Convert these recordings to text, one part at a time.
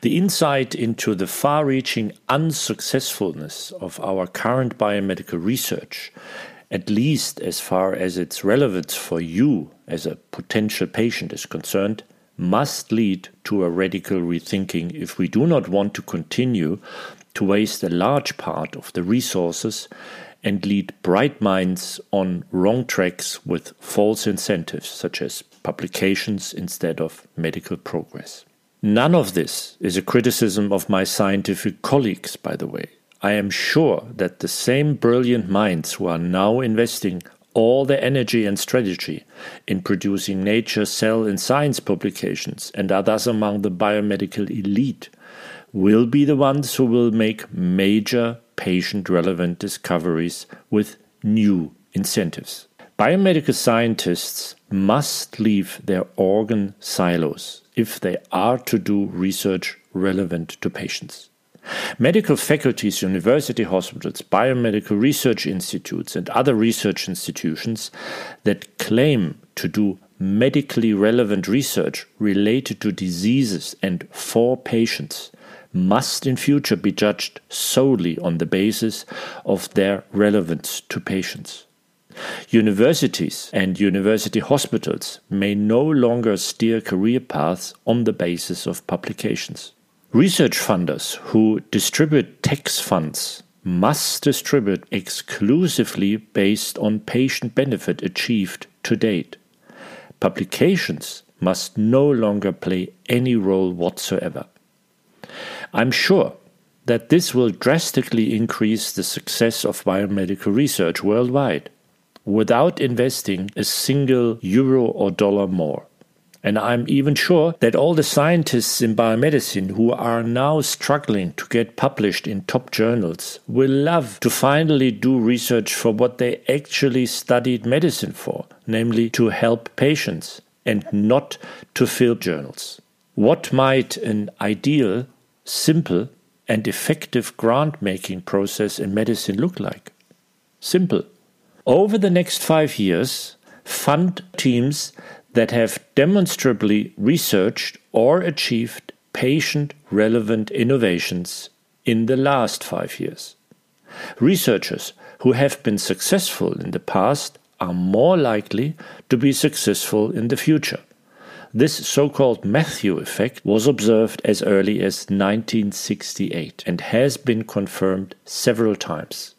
The insight into the far reaching unsuccessfulness of our current biomedical research, at least as far as its relevance for you as a potential patient is concerned, must lead to a radical rethinking if we do not want to continue to waste a large part of the resources and lead bright minds on wrong tracks with false incentives such as publications instead of medical progress. None of this is a criticism of my scientific colleagues, by the way. I am sure that the same brilliant minds who are now investing all their energy and strategy in producing Nature, Cell, and Science publications and are thus among the biomedical elite will be the ones who will make major patient relevant discoveries with new incentives. Biomedical scientists must leave their organ silos if they are to do research relevant to patients. Medical faculties, university hospitals, biomedical research institutes, and other research institutions that claim to do medically relevant research related to diseases and for patients must in future be judged solely on the basis of their relevance to patients. Universities and university hospitals may no longer steer career paths on the basis of publications. Research funders who distribute tax funds must distribute exclusively based on patient benefit achieved to date. Publications must no longer play any role whatsoever. I'm sure that this will drastically increase the success of biomedical research worldwide without investing a single euro or dollar more. And I'm even sure that all the scientists in biomedicine who are now struggling to get published in top journals will love to finally do research for what they actually studied medicine for, namely to help patients and not to fill journals. What might an ideal, simple, and effective grant making process in medicine look like? Simple over the next five years, fund teams that have demonstrably researched or achieved patient relevant innovations in the last five years. Researchers who have been successful in the past are more likely to be successful in the future. This so called Matthew effect was observed as early as 1968 and has been confirmed several times.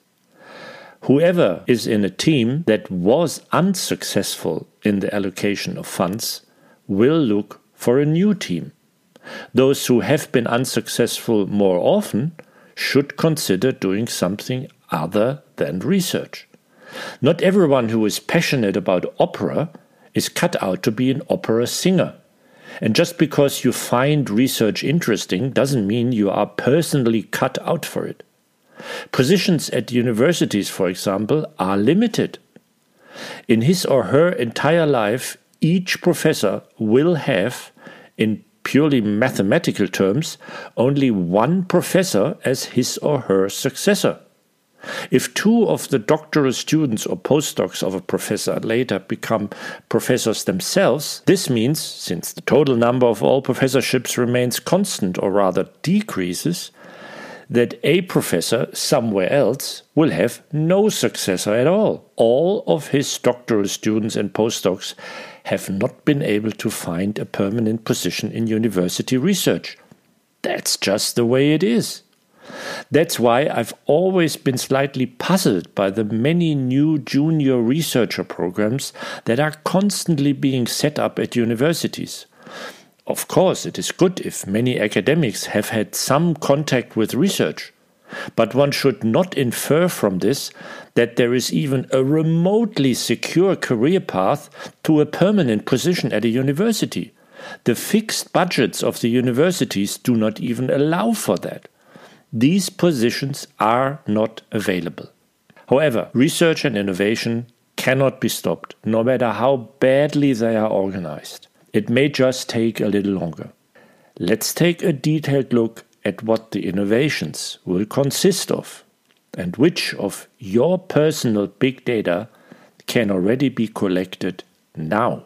Whoever is in a team that was unsuccessful in the allocation of funds will look for a new team. Those who have been unsuccessful more often should consider doing something other than research. Not everyone who is passionate about opera is cut out to be an opera singer. And just because you find research interesting doesn't mean you are personally cut out for it. Positions at universities, for example, are limited. In his or her entire life, each professor will have, in purely mathematical terms, only one professor as his or her successor. If two of the doctoral students or postdocs of a professor later become professors themselves, this means, since the total number of all professorships remains constant or rather decreases, that a professor somewhere else will have no successor at all. All of his doctoral students and postdocs have not been able to find a permanent position in university research. That's just the way it is. That's why I've always been slightly puzzled by the many new junior researcher programs that are constantly being set up at universities. Of course, it is good if many academics have had some contact with research, but one should not infer from this that there is even a remotely secure career path to a permanent position at a university. The fixed budgets of the universities do not even allow for that. these positions are not available. However, research and innovation cannot be stopped, no matter how badly they are organized. It may just take a little longer. Let's take a detailed look at what the innovations will consist of and which of your personal big data can already be collected now.